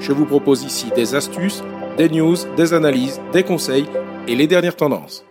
Je vous propose ici des astuces, des news, des analyses, des conseils et les dernières tendances.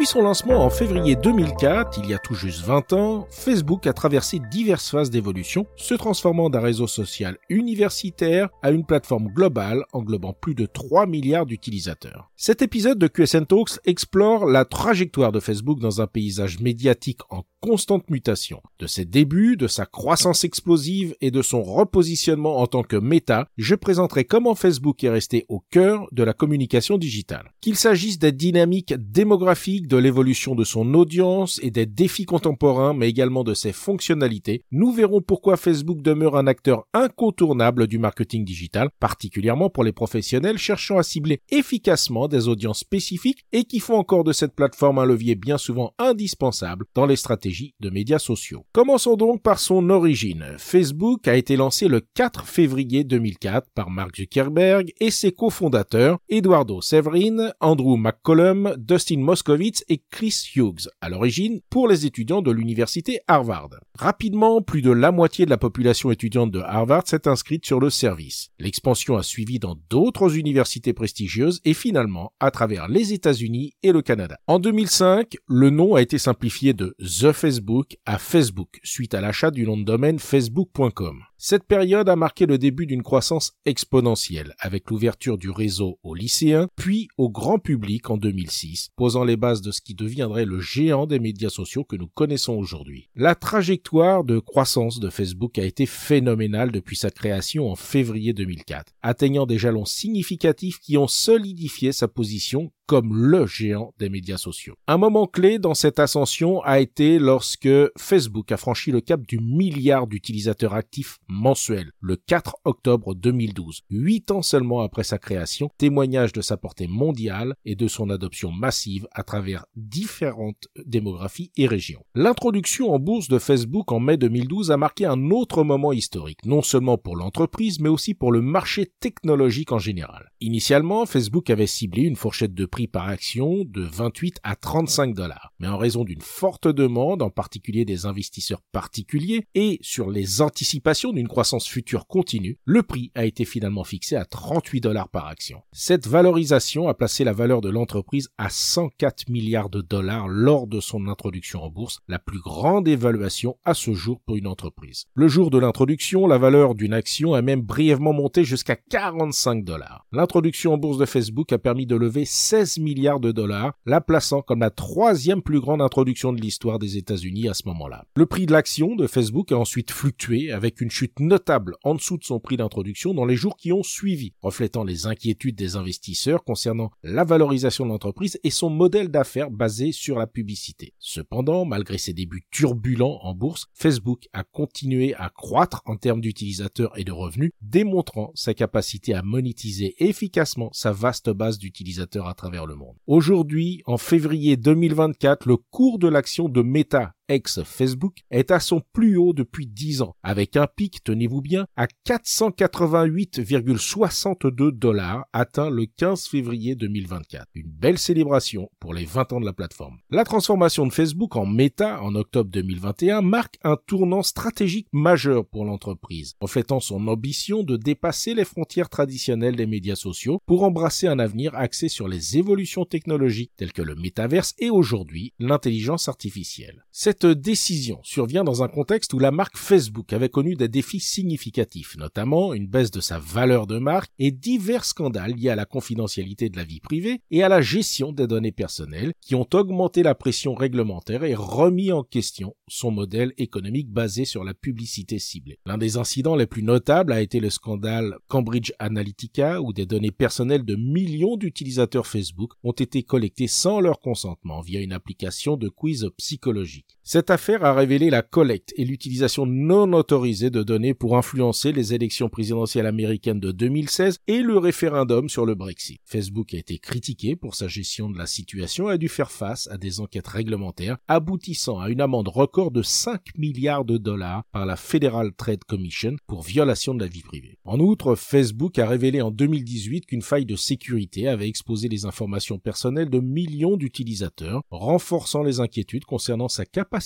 Depuis son lancement en février 2004, il y a tout juste 20 ans, Facebook a traversé diverses phases d'évolution, se transformant d'un réseau social universitaire à une plateforme globale englobant plus de 3 milliards d'utilisateurs. Cet épisode de QSN Talks explore la trajectoire de Facebook dans un paysage médiatique en constante mutation. De ses débuts, de sa croissance explosive et de son repositionnement en tant que méta, je présenterai comment Facebook est resté au cœur de la communication digitale. Qu'il s'agisse des dynamiques démographiques, de l'évolution de son audience et des défis contemporains, mais également de ses fonctionnalités, nous verrons pourquoi Facebook demeure un acteur incontournable du marketing digital, particulièrement pour les professionnels cherchant à cibler efficacement des audiences spécifiques et qui font encore de cette plateforme un levier bien souvent indispensable dans les stratégies de médias sociaux. Commençons donc par son origine. Facebook a été lancé le 4 février 2004 par Mark Zuckerberg et ses cofondateurs Eduardo Severin, Andrew McCollum, Dustin Moskovitz et Chris Hughes, à l'origine pour les étudiants de l'université Harvard. Rapidement, plus de la moitié de la population étudiante de Harvard s'est inscrite sur le service. L'expansion a suivi dans d'autres universités prestigieuses et finalement à travers les États-Unis et le Canada. En 2005, le nom a été simplifié de The Facebook à Facebook suite à l'achat du nom de domaine facebook.com. Cette période a marqué le début d'une croissance exponentielle avec l'ouverture du réseau aux lycéens puis au grand public en 2006, posant les bases de ce qui deviendrait le géant des médias sociaux que nous connaissons aujourd'hui. La trajectoire de croissance de Facebook a été phénoménale depuis sa création en février 2004, atteignant des jalons significatifs qui ont solidifié sa position le géant des médias sociaux. Un moment clé dans cette ascension a été lorsque Facebook a franchi le cap du milliard d'utilisateurs actifs mensuels le 4 octobre 2012, huit ans seulement après sa création, témoignage de sa portée mondiale et de son adoption massive à travers différentes démographies et régions. L'introduction en bourse de Facebook en mai 2012 a marqué un autre moment historique, non seulement pour l'entreprise, mais aussi pour le marché technologique en général. Initialement, Facebook avait ciblé une fourchette de prix par action de 28 à 35 dollars. Mais en raison d'une forte demande, en particulier des investisseurs particuliers, et sur les anticipations d'une croissance future continue, le prix a été finalement fixé à 38 dollars par action. Cette valorisation a placé la valeur de l'entreprise à 104 milliards de dollars lors de son introduction en bourse, la plus grande évaluation à ce jour pour une entreprise. Le jour de l'introduction, la valeur d'une action a même brièvement monté jusqu'à 45 dollars. L'introduction en bourse de Facebook a permis de lever 16 milliards de dollars, la plaçant comme la troisième plus grande introduction de l'histoire des États-Unis à ce moment-là. Le prix de l'action de Facebook a ensuite fluctué avec une chute notable en dessous de son prix d'introduction dans les jours qui ont suivi, reflétant les inquiétudes des investisseurs concernant la valorisation de l'entreprise et son modèle d'affaires basé sur la publicité. Cependant, malgré ses débuts turbulents en bourse, Facebook a continué à croître en termes d'utilisateurs et de revenus, démontrant sa capacité à monétiser efficacement sa vaste base d'utilisateurs à travers le monde. Aujourd'hui, en février 2024, le cours de l'action de Meta ex-Facebook, est à son plus haut depuis 10 ans, avec un pic, tenez-vous bien, à 488,62 dollars atteint le 15 février 2024. Une belle célébration pour les 20 ans de la plateforme. La transformation de Facebook en Meta en octobre 2021 marque un tournant stratégique majeur pour l'entreprise, reflétant son ambition de dépasser les frontières traditionnelles des médias sociaux pour embrasser un avenir axé sur les évolutions technologiques telles que le métaverse et aujourd'hui l'intelligence artificielle. Cette décision survient dans un contexte où la marque Facebook avait connu des défis significatifs, notamment une baisse de sa valeur de marque et divers scandales liés à la confidentialité de la vie privée et à la gestion des données personnelles qui ont augmenté la pression réglementaire et remis en question son modèle économique basé sur la publicité ciblée. L'un des incidents les plus notables a été le scandale Cambridge Analytica où des données personnelles de millions d'utilisateurs Facebook ont été collectées sans leur consentement via une application de quiz psychologique. Cette affaire a révélé la collecte et l'utilisation non autorisée de données pour influencer les élections présidentielles américaines de 2016 et le référendum sur le Brexit. Facebook a été critiqué pour sa gestion de la situation et a dû faire face à des enquêtes réglementaires aboutissant à une amende record de 5 milliards de dollars par la Federal Trade Commission pour violation de la vie privée. En outre, Facebook a révélé en 2018 qu'une faille de sécurité avait exposé les informations personnelles de millions d'utilisateurs, renforçant les inquiétudes concernant sa capacité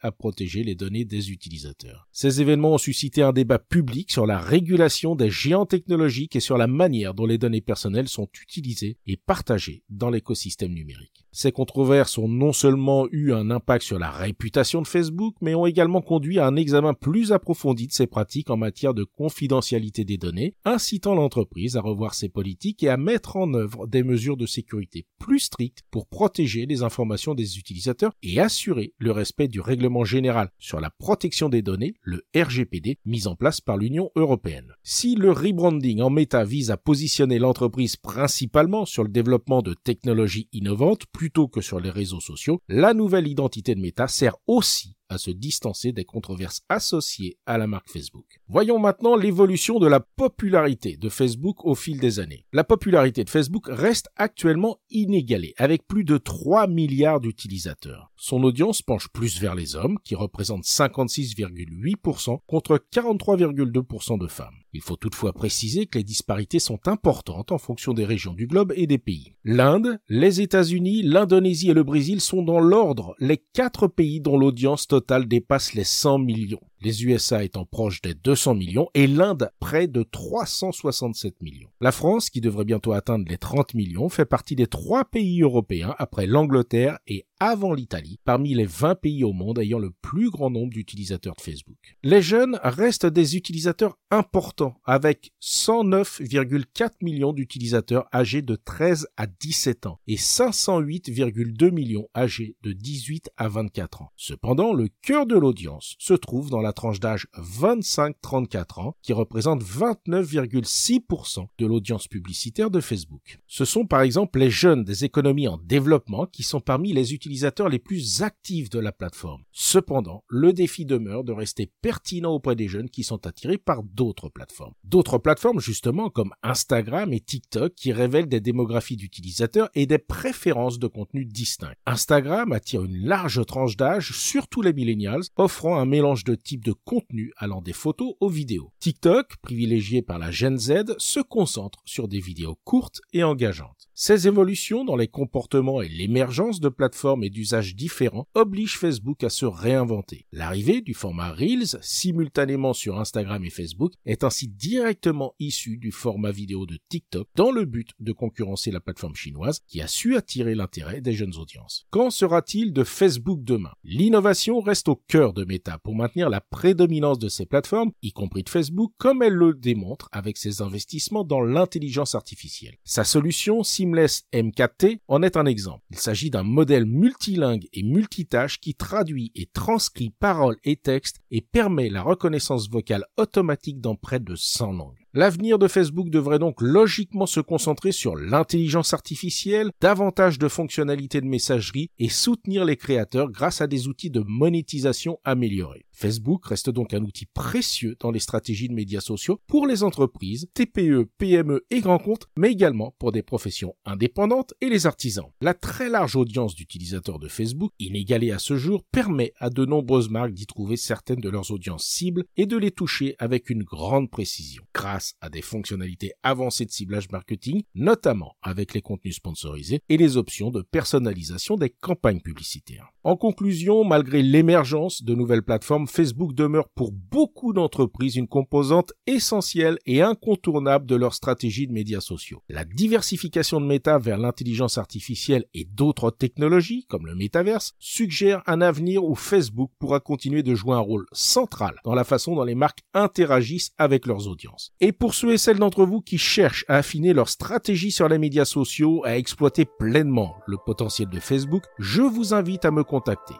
à protéger les données des utilisateurs. Ces événements ont suscité un débat public sur la régulation des géants technologiques et sur la manière dont les données personnelles sont utilisées et partagées dans l'écosystème numérique. Ces controverses ont non seulement eu un impact sur la réputation de Facebook, mais ont également conduit à un examen plus approfondi de ses pratiques en matière de confidentialité des données, incitant l'entreprise à revoir ses politiques et à mettre en œuvre des mesures de sécurité plus strictes pour protéger les informations des utilisateurs et assurer le respect du règlement général sur la protection des données, le RGPD, mis en place par l'Union européenne. Si le rebranding en méta vise à positionner l'entreprise principalement sur le développement de technologies innovantes plutôt que sur les réseaux sociaux, la nouvelle identité de Meta sert aussi à se distancer des controverses associées à la marque Facebook. Voyons maintenant l'évolution de la popularité de Facebook au fil des années. La popularité de Facebook reste actuellement inégalée, avec plus de 3 milliards d'utilisateurs. Son audience penche plus vers les hommes, qui représentent 56,8% contre 43,2% de femmes. Il faut toutefois préciser que les disparités sont importantes en fonction des régions du globe et des pays. L'Inde, les États-Unis, l'Indonésie et le Brésil sont dans l'ordre les quatre pays dont l'audience totale dépasse les 100 millions les USA étant proches des 200 millions et l'Inde près de 367 millions. La France, qui devrait bientôt atteindre les 30 millions, fait partie des trois pays européens après l'Angleterre et avant l'Italie, parmi les 20 pays au monde ayant le plus grand nombre d'utilisateurs de Facebook. Les jeunes restent des utilisateurs importants, avec 109,4 millions d'utilisateurs âgés de 13 à 17 ans et 508,2 millions âgés de 18 à 24 ans. Cependant, le cœur de l'audience se trouve dans la tranche d'âge 25-34 ans, qui représente 29,6% de l'audience publicitaire de Facebook. Ce sont par exemple les jeunes des économies en développement qui sont parmi les utilisateurs les plus actifs de la plateforme. Cependant, le défi demeure de rester pertinent auprès des jeunes qui sont attirés par d'autres plateformes. D'autres plateformes justement comme Instagram et TikTok qui révèlent des démographies d'utilisateurs et des préférences de contenu distincts. Instagram attire une large tranche d'âge, surtout les millennials, offrant un mélange de types de contenu allant des photos aux vidéos. TikTok, privilégié par la Gen Z, se concentre sur des vidéos courtes et engageantes. Ces évolutions dans les comportements et l'émergence de plateformes et d'usages différents obligent Facebook à se réinventer. L'arrivée du format Reels simultanément sur Instagram et Facebook est ainsi directement issue du format vidéo de TikTok dans le but de concurrencer la plateforme chinoise qui a su attirer l'intérêt des jeunes audiences. Quand sera-t-il de Facebook demain? L'innovation reste au cœur de Meta pour maintenir la prédominance de ces plateformes, y compris de Facebook, comme elle le démontre avec ses investissements dans l'intelligence artificielle. Sa solution Seamless M4T en est un exemple. Il s'agit d'un modèle multilingue et multitâche qui traduit et transcrit paroles et textes et permet la reconnaissance vocale automatique dans près de 100 langues. L'avenir de Facebook devrait donc logiquement se concentrer sur l'intelligence artificielle, davantage de fonctionnalités de messagerie et soutenir les créateurs grâce à des outils de monétisation améliorés. Facebook reste donc un outil précieux dans les stratégies de médias sociaux pour les entreprises, TPE, PME et grands comptes, mais également pour des professions indépendantes et les artisans. La très large audience d'utilisateurs de Facebook, inégalée à ce jour, permet à de nombreuses marques d'y trouver certaines de leurs audiences cibles et de les toucher avec une grande précision, grâce à des fonctionnalités avancées de ciblage marketing, notamment avec les contenus sponsorisés et les options de personnalisation des campagnes publicitaires. En conclusion, malgré l'émergence de nouvelles plateformes, Facebook demeure pour beaucoup d'entreprises une composante essentielle et incontournable de leur stratégie de médias sociaux. La diversification de Meta vers l'intelligence artificielle et d'autres technologies, comme le métaverse, suggère un avenir où Facebook pourra continuer de jouer un rôle central dans la façon dont les marques interagissent avec leurs audiences. Et pour ceux et celles d'entre vous qui cherchent à affiner leur stratégie sur les médias sociaux, à exploiter pleinement le potentiel de Facebook, je vous invite à me contacter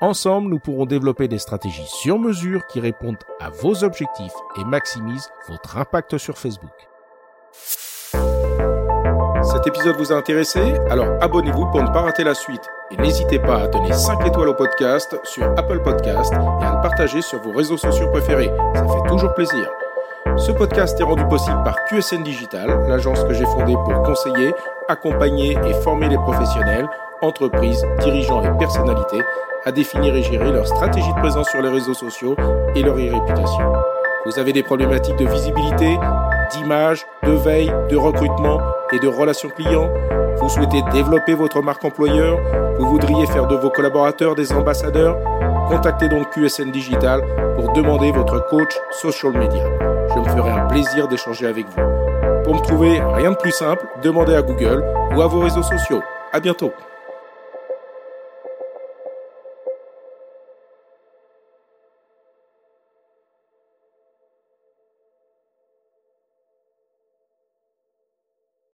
Ensemble, nous pourrons développer des stratégies sur mesure qui répondent à vos objectifs et maximisent votre impact sur Facebook. Cet épisode vous a intéressé? Alors abonnez-vous pour ne pas rater la suite. Et n'hésitez pas à donner 5 étoiles au podcast sur Apple Podcast et à le partager sur vos réseaux sociaux préférés. Ça fait toujours plaisir. Ce podcast est rendu possible par QSN Digital, l'agence que j'ai fondée pour conseiller, accompagner et former les professionnels, entreprises, dirigeants et personnalités à définir et gérer leur stratégie de présence sur les réseaux sociaux et leur réputation. Vous avez des problématiques de visibilité, d'image, de veille, de recrutement et de relations clients Vous souhaitez développer votre marque employeur Vous voudriez faire de vos collaborateurs des ambassadeurs Contactez donc QSN Digital pour demander votre coach social media. Je me ferai un plaisir d'échanger avec vous. Pour me trouver, rien de plus simple, demandez à Google ou à vos réseaux sociaux. À bientôt.